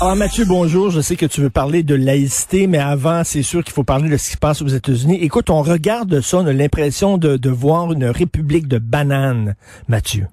Alors Mathieu, bonjour. Je sais que tu veux parler de laïcité, mais avant, c'est sûr qu'il faut parler de ce qui se passe aux États-Unis. Écoute, on regarde ça, on a l'impression de, de voir une république de bananes, Mathieu.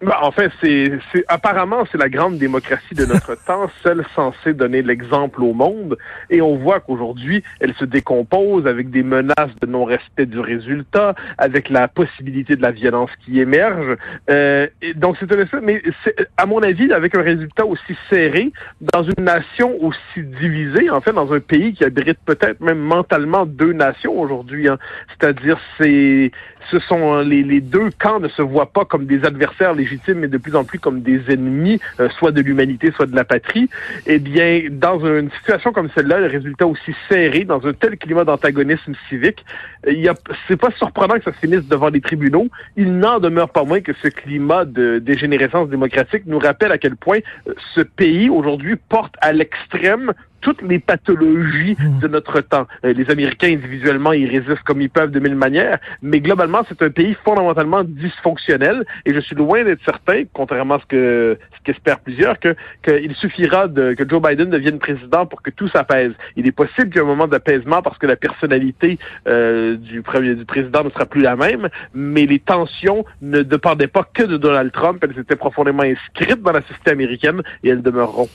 Ben, en fait, c'est, c'est apparemment c'est la grande démocratie de notre temps, celle censée donner l'exemple au monde. Et on voit qu'aujourd'hui, elle se décompose avec des menaces de non-respect du résultat, avec la possibilité de la violence qui émerge. Euh, et donc c'est un mais c'est, à mon avis, avec un résultat aussi serré, dans une nation aussi divisée, en fait, dans un pays qui abrite peut-être même mentalement deux nations aujourd'hui. Hein. C'est-à-dire, c'est ce sont les, les, deux camps ne se voient pas comme des adversaires légitimes, mais de plus en plus comme des ennemis, euh, soit de l'humanité, soit de la patrie. Eh bien, dans une situation comme celle-là, le résultat aussi serré, dans un tel climat d'antagonisme civique, il y a, c'est pas surprenant que ça se finisse devant les tribunaux. Il n'en demeure pas moins que ce climat de dégénérescence démocratique nous rappelle à quel point euh, ce pays aujourd'hui porte à l'extrême toutes les pathologies hmm. de notre temps. Euh, les Américains, individuellement, ils résistent comme ils peuvent de mille manières, mais globalement, c'est un pays fondamentalement dysfonctionnel et je suis loin d'être certain, contrairement à ce que ce qu'espèrent plusieurs, que qu'il suffira de, que Joe Biden devienne président pour que tout s'apaise. Il est possible qu'il y ait un moment d'apaisement parce que la personnalité euh, du, premier, du président ne sera plus la même, mais les tensions ne dépendaient pas que de Donald Trump, elles étaient profondément inscrites dans la société américaine et elles demeureront.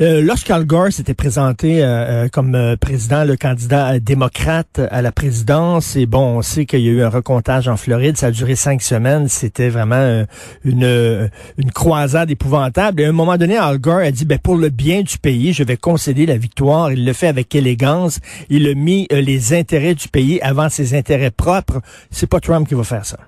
Euh, Lorsqu'Al Gore s'était présenté euh, euh, comme euh, président, le candidat démocrate à la présidence. Et bon, on sait qu'il y a eu un recomptage en Floride. Ça a duré cinq semaines. C'était vraiment une, une croisade épouvantable. Et à un moment donné, Al Gore a dit, ben, pour le bien du pays, je vais concéder la victoire. Il le fait avec élégance. Il a mis les intérêts du pays avant ses intérêts propres. C'est pas Trump qui va faire ça.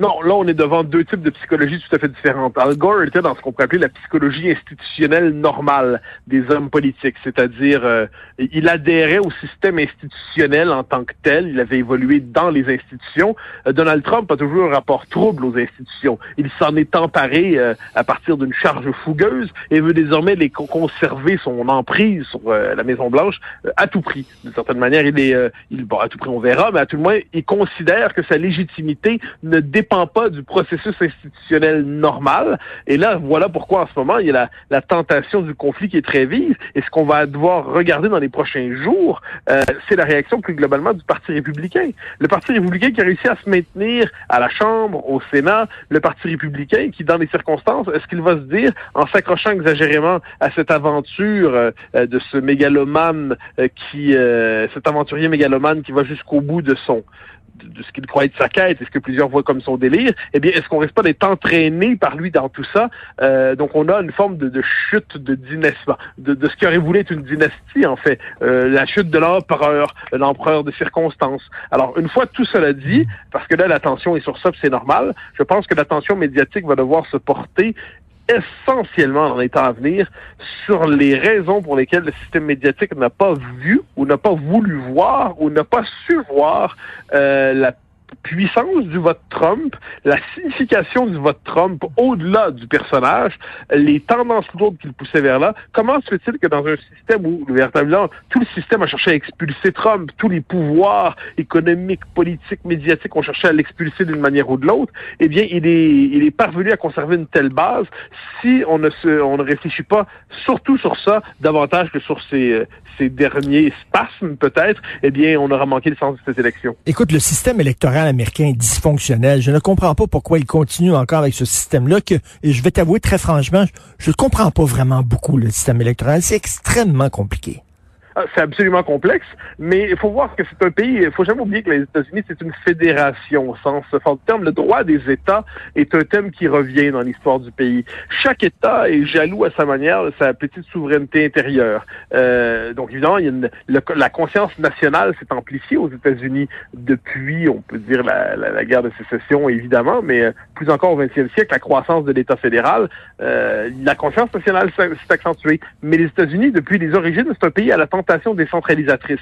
Non, là, on est devant deux types de psychologie tout à fait différentes. Al Gore était dans ce qu'on pourrait appeler la psychologie institutionnelle normale des hommes politiques, c'est-à-dire euh, il adhérait au système institutionnel en tant que tel, il avait évolué dans les institutions. Euh, Donald Trump a toujours un rapport trouble aux institutions. Il s'en est emparé euh, à partir d'une charge fougueuse et veut désormais les conserver son emprise sur la Maison-Blanche à tout prix. D'une certaine manière, il est, il, bon, à tout prix on verra, mais à tout le moins, il considère que sa légitimité ne dépend dépend pas du processus institutionnel normal. Et là, voilà pourquoi en ce moment, il y a la, la tentation du conflit qui est très vive. Et ce qu'on va devoir regarder dans les prochains jours, euh, c'est la réaction plus globalement du Parti républicain. Le Parti républicain qui a réussi à se maintenir à la Chambre, au Sénat, le Parti républicain qui, dans les circonstances, est-ce qu'il va se dire, en s'accrochant exagérément à cette aventure euh, de ce mégalomane euh, qui, euh, cet aventurier mégalomane qui va jusqu'au bout de son? De ce qu'il croit être sa quête et ce que plusieurs voient comme son délire, eh bien, est-ce qu'on risque pas d'être entraîné par lui dans tout ça? Euh, donc, on a une forme de, chute de dynastie, de, de, ce qui aurait voulu être une dynastie, en fait. Euh, la chute de l'empereur, l'empereur de circonstances. Alors, une fois tout cela dit, parce que là, l'attention est sur ça, c'est normal, je pense que l'attention médiatique va devoir se porter essentiellement dans les temps à venir sur les raisons pour lesquelles le système médiatique n'a pas vu ou n'a pas voulu voir ou n'a pas su voir euh, la puissance du vote Trump, la signification du vote Trump au-delà du personnage, les tendances lourdes qu'il poussait vers là, comment se fait-il que dans un système où, véritablement, tout le système a cherché à expulser Trump, tous les pouvoirs économiques, politiques, médiatiques ont cherché à l'expulser d'une manière ou de l'autre, eh bien, il est, il est parvenu à conserver une telle base si on ne se, on ne réfléchit pas surtout sur ça davantage que sur ces, ces derniers spasmes, peut-être, eh bien, on aura manqué le sens de cette élection. Écoute, le système électoral américain est dysfonctionnel. Je ne comprends pas pourquoi il continue encore avec ce système-là que, et je vais t'avouer très franchement, je ne comprends pas vraiment beaucoup le système électoral. C'est extrêmement compliqué. Ah, c'est absolument complexe, mais il faut voir que c'est un pays, il faut jamais oublier que les États-Unis, c'est une fédération au sens fort terme. Le droit des États est un thème qui revient dans l'histoire du pays. Chaque État est jaloux à sa manière de sa petite souveraineté intérieure. Euh, donc évidemment, il y a une, la conscience nationale s'est amplifiée aux États-Unis depuis, on peut dire, la, guerre de sécession, évidemment, mais euh, plus encore au 20e siècle, la croissance de l'État fédéral, euh, la conscience nationale s'est accentuée. Mais les États-Unis, depuis les origines, c'est un pays à la tentation décentralisatrice.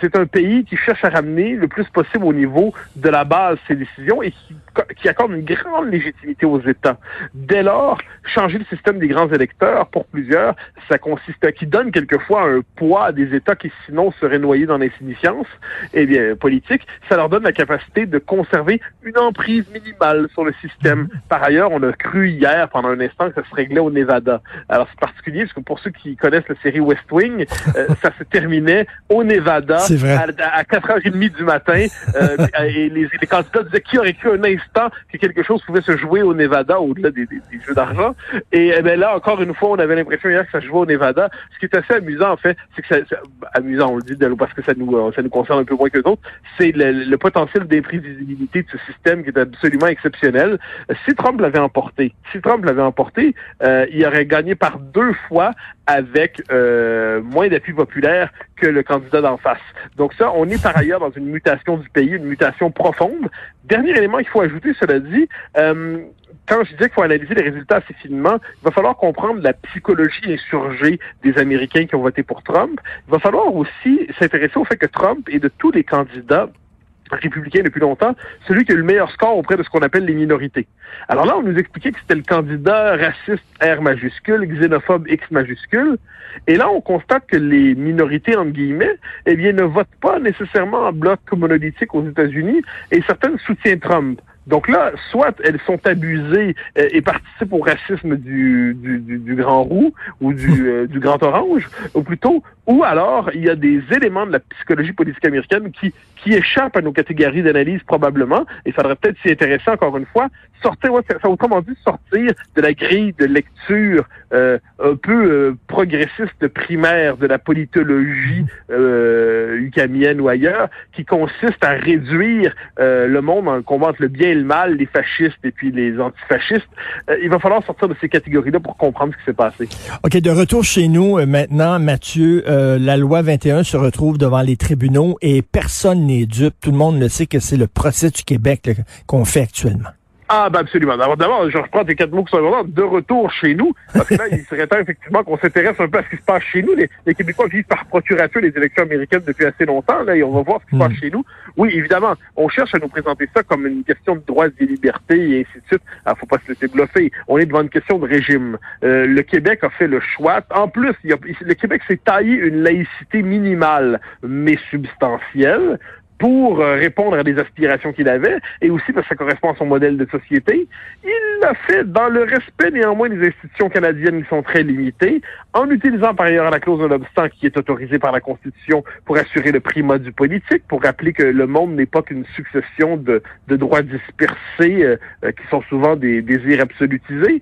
C'est un pays qui cherche à ramener le plus possible au niveau de la base ses décisions et qui, qui accorde une grande légitimité aux États. Dès lors, changer le système des grands électeurs, pour plusieurs, ça consiste à qui donne quelquefois un poids à des États qui sinon seraient noyés dans l'insignifiance, eh bien, politique, ça leur donne la capacité de conserver une emprise minimale sur le système. Par ailleurs, on a cru hier, pendant un instant, que ça se réglait au Nevada. Alors, c'est particulier, parce que pour ceux qui connaissent la série West Wing, euh, ça se terminait au Nevada à, à 4h30 du matin, euh, et les, les, candidats disaient qui aurait cru un instant que quelque chose pouvait se jouer au Nevada, au-delà des, des, des, jeux d'argent? Et eh bien là, encore une fois, on avait l'impression hier que ça se jouait au Nevada. Ce qui est assez amusant, en fait, c'est que ça, amusant, on le dit parce que ça nous, euh, ça nous concerne un peu moins que d'autres, c'est le, le, potentiel d'imprévisibilité de ce système qui est absolument exceptionnel. Si Trump l'avait emporté, si Trump l'avait emporté, euh, il aurait gagné par deux fois avec euh, moins d'appui populaire que le candidat d'en face. Donc ça, on est par ailleurs dans une mutation du pays, une mutation profonde. Dernier élément qu'il faut ajouter, cela dit, euh, quand je disais qu'il faut analyser les résultats assez finement, il va falloir comprendre la psychologie insurgée des Américains qui ont voté pour Trump. Il va falloir aussi s'intéresser au fait que Trump et de tous les candidats républicain depuis longtemps, celui qui a eu le meilleur score auprès de ce qu'on appelle les minorités. Alors là, on nous expliquait que c'était le candidat raciste R majuscule, xénophobe X majuscule, et là, on constate que les minorités, entre guillemets, eh bien, ne votent pas nécessairement en bloc monolithique aux États-Unis, et certaines soutiennent Trump. Donc là, soit elles sont abusées euh, et participent au racisme du, du, du, du grand roux ou du, euh, du grand orange, ou plutôt, ou alors il y a des éléments de la psychologie politique américaine qui, qui échappent à nos catégories d'analyse probablement, et il faudrait peut-être s'y intéresser encore une fois, sortir, ça, autrement dit, sortir de la grille de lecture euh, un peu euh, progressiste primaire de la politologie euh, ucamienne ou ailleurs, qui consiste à réduire euh, le monde en combattre le bien et le mal, les fascistes et puis les antifascistes. Euh, il va falloir sortir de ces catégories-là pour comprendre ce qui s'est passé. OK, de retour chez nous maintenant, Mathieu, la loi 21 se retrouve devant les tribunaux et personne n'est dupe. Tout le monde le sait que c'est le procès du Québec qu'on fait actuellement. Ah, ben absolument. D'abord, je reprends tes quatre mots qui sont importants. De retour chez nous, parce que là, il serait temps effectivement qu'on s'intéresse un peu à ce qui se passe chez nous. Les, les Québécois vivent par procuration les élections américaines depuis assez longtemps, là, et on va voir ce qui se passe hmm. chez nous. Oui, évidemment, on cherche à nous présenter ça comme une question de droits et libertés et ainsi de suite. Alors, faut pas se laisser bluffer. On est devant une question de régime. Euh, le Québec a fait le choix. En plus, il y a, le Québec s'est taillé une laïcité minimale, mais substantielle pour euh, répondre à des aspirations qu'il avait, et aussi parce que ça correspond à son modèle de société. Il l'a fait dans le respect néanmoins des institutions canadiennes qui sont très limitées, en utilisant par ailleurs la clause de l'obstant qui est autorisée par la Constitution pour assurer le primat du politique, pour rappeler que le monde n'est pas qu'une succession de, de, droits dispersés euh, euh, qui sont souvent des désirs absolutisés.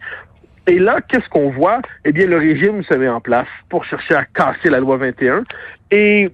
Et là, qu'est-ce qu'on voit? Eh bien, le régime se met en place pour chercher à casser la loi 21. Et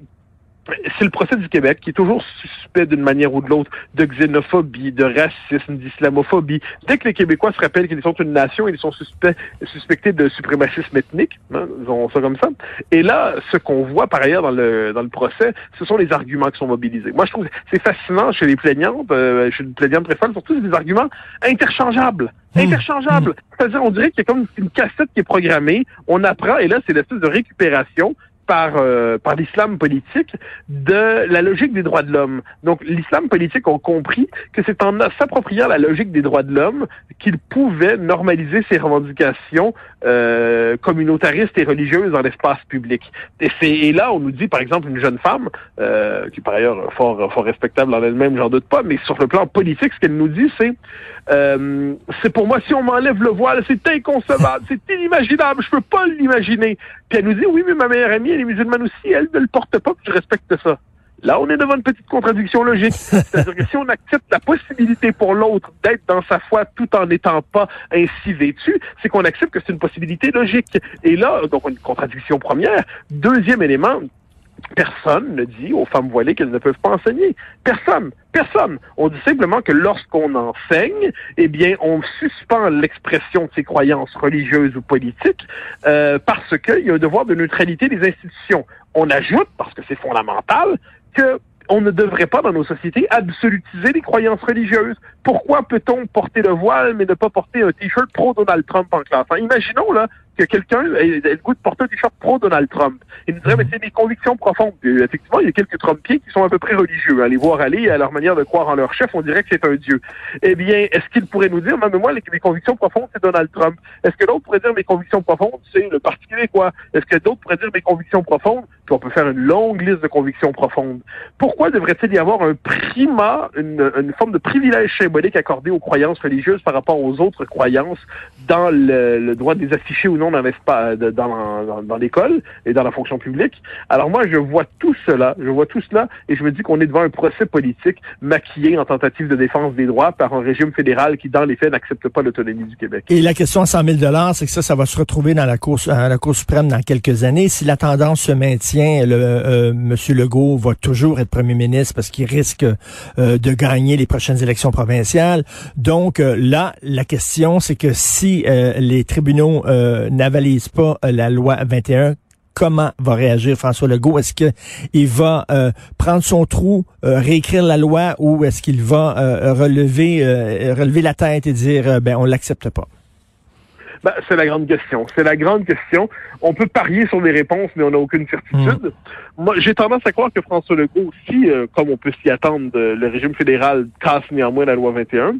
c'est le procès du Québec qui est toujours suspect d'une manière ou de l'autre de xénophobie, de racisme, d'islamophobie. Dès que les Québécois se rappellent qu'ils sont une nation, ils sont suspects, suspectés de suprémacisme ethnique, hein, ont ça comme ça. Et là, ce qu'on voit par ailleurs dans le dans le procès, ce sont les arguments qui sont mobilisés. Moi, je trouve c'est fascinant chez les plaignantes, euh, chez les plaignantes très surtout c'est des arguments interchangeables. Mmh. Interchangeables. Mmh. C'est-à-dire, on dirait qu'il y a comme une cassette qui est programmée, on apprend, et là, c'est l'espèce de récupération par, euh, par l'islam politique de la logique des droits de l'homme. Donc l'islam politique a compris que c'est en s'appropriant la logique des droits de l'homme qu'il pouvait normaliser ses revendications euh, communautaristes et religieuses dans l'espace public. Et là, on nous dit, par exemple, une jeune femme, euh, qui par ailleurs fort, fort respectable en elle-même, j'en doute pas, mais sur le plan politique, ce qu'elle nous dit, c'est euh, c'est pour moi, si on m'enlève le voile, c'est inconcevable, c'est inimaginable, je peux pas l'imaginer. Puis elle nous dit, oui, mais ma meilleure amie, elle est musulmane aussi, elle ne le porte pas, je respecte ça. Là, on est devant une petite contradiction logique. C'est-à-dire que si on accepte la possibilité pour l'autre d'être dans sa foi tout en n'étant pas ainsi vêtu, c'est qu'on accepte que c'est une possibilité logique. Et là, donc une contradiction première. Deuxième élément, Personne ne dit aux femmes voilées qu'elles ne peuvent pas enseigner. Personne. Personne. On dit simplement que lorsqu'on enseigne, eh bien, on suspend l'expression de ses croyances religieuses ou politiques euh, parce qu'il y a un devoir de neutralité des institutions. On ajoute, parce que c'est fondamental, que on ne devrait pas, dans nos sociétés, absolutiser les croyances religieuses. Pourquoi peut-on porter le voile, mais ne pas porter un T-shirt pro-Donald Trump en classe? imaginons, là, que quelqu'un ait le goût de porter un t-shirt pro-Donald Trump. Il nous dirait, mais c'est des convictions profondes. effectivement, il y a quelques Trumpiens qui sont à peu près religieux. À les voir aller, à leur manière de croire en leur chef, on dirait que c'est un dieu. Eh bien, est-ce qu'il pourrait nous dire, même moi, mes convictions profondes, c'est Donald Trump? Est-ce que d'autres pourraient dire, mes convictions profondes, c'est le Parti québécois? Est-ce que d'autres pourraient dire, mes convictions profondes, puis on peut faire une longue liste de convictions profondes. Pourquoi devrait-il y avoir un primat, une, une forme de privilège symbolique accordé aux croyances religieuses par rapport aux autres croyances dans le, le droit de les afficher ou non? Dans l'espace, dans, dans, dans l'école et dans la fonction publique. Alors moi, je vois tout cela, je vois tout cela, et je me dis qu'on est devant un procès politique maquillé en tentative de défense des droits par un régime fédéral qui, dans les faits, n'accepte pas l'autonomie du Québec. Et la question à 100 000 c'est que ça, ça va se retrouver dans la Cour, à la Cour suprême dans quelques années. Si la tendance se maintient, le euh, Monsieur Legault va toujours être premier ministre parce qu'il risque euh, de gagner les prochaines élections provinciales. Donc euh, là, la question, c'est que si euh, les tribunaux n'avalisent pas la loi 21, comment va réagir François Legault? Est-ce qu'il va prendre son trou, réécrire la loi ou est-ce qu'il va relever, relever la tête et dire, ben, on l'accepte pas? Ben, c'est la grande question. C'est la grande question. On peut parier sur les réponses, mais on n'a aucune certitude. Hmm. Moi, j'ai tendance à croire que François Legault, si, euh, comme on peut s'y attendre, le régime fédéral casse néanmoins la loi 21,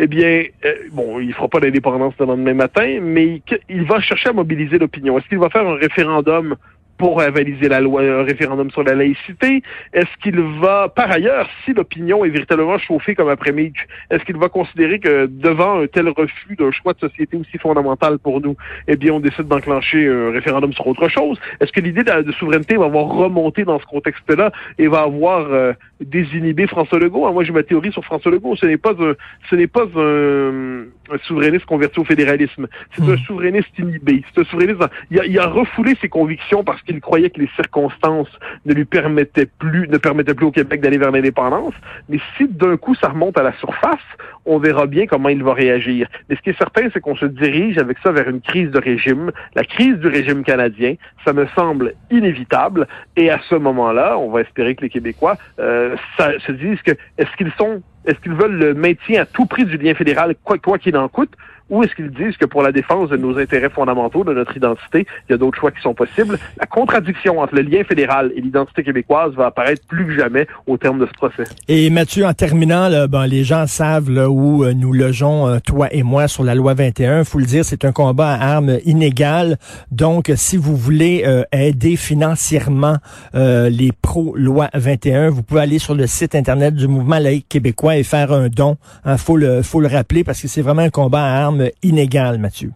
eh bien, euh, bon, il fera pas d'indépendance le lendemain matin, mais il va chercher à mobiliser l'opinion. Est-ce qu'il va faire un référendum pour avaliser la loi, un référendum sur la laïcité? Est-ce qu'il va, par ailleurs, si l'opinion est véritablement chauffée comme après Mitch, est-ce qu'il va considérer que devant un tel refus d'un choix de société aussi fondamental pour nous, eh bien, on décide d'enclencher un référendum sur autre chose? Est-ce que l'idée de, souveraineté va avoir remonté dans ce contexte-là et va avoir euh, désinhibé François Legault? Ah, moi, j'ai ma théorie sur François Legault. Ce n'est pas un, ce n'est pas un, souverainiste converti au fédéralisme. C'est un hmm. souverainiste inhibé. C'est un souverainiste. Il a, il a refoulé ses convictions parce qu'il croyait que les circonstances ne lui permettaient plus, ne permettaient plus au Québec d'aller vers l'indépendance. Mais si d'un coup ça remonte à la surface, on verra bien comment il va réagir. Mais ce qui est certain, c'est qu'on se dirige avec ça vers une crise de régime. La crise du régime canadien, ça me semble inévitable. Et à ce moment-là, on va espérer que les Québécois euh, se disent que est-ce qu'ils sont est-ce qu'ils veulent le maintien à tout prix du lien fédéral, quoi qu'il en coûte, ou est-ce qu'ils disent que pour la défense de nos intérêts fondamentaux, de notre identité, il y a d'autres choix qui sont possibles? La contradiction entre le lien fédéral et l'identité québécoise va apparaître plus que jamais au terme de ce procès. Et Mathieu, en terminant, là, ben, les gens savent là, où euh, nous logeons, euh, toi et moi, sur la loi 21. faut le dire, c'est un combat à armes inégal. Donc, si vous voulez euh, aider financièrement les pro-loi 21, vous pouvez aller sur le site Internet du Mouvement laïque québécois et faire un don. Il faut, le, faut le rappeler parce que c'est vraiment un combat à armes inégal, Mathieu?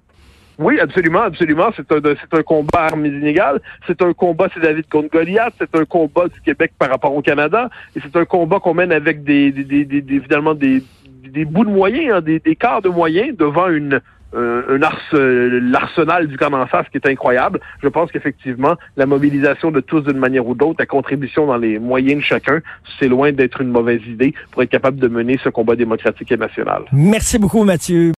Oui, absolument, absolument. C'est un, c'est un combat armes inégales. C'est un combat, c'est David contre Goliath. C'est un combat du Québec par rapport au Canada. Et c'est un combat qu'on mène avec des, des, des, des, finalement des, des bouts de moyens, hein, des, des quarts de moyens devant une, un ars, l'arsenal du camp en face qui est incroyable. Je pense qu'effectivement, la mobilisation de tous d'une manière ou d'autre, la contribution dans les moyens de chacun, c'est loin d'être une mauvaise idée pour être capable de mener ce combat démocratique et national. Merci beaucoup, Mathieu.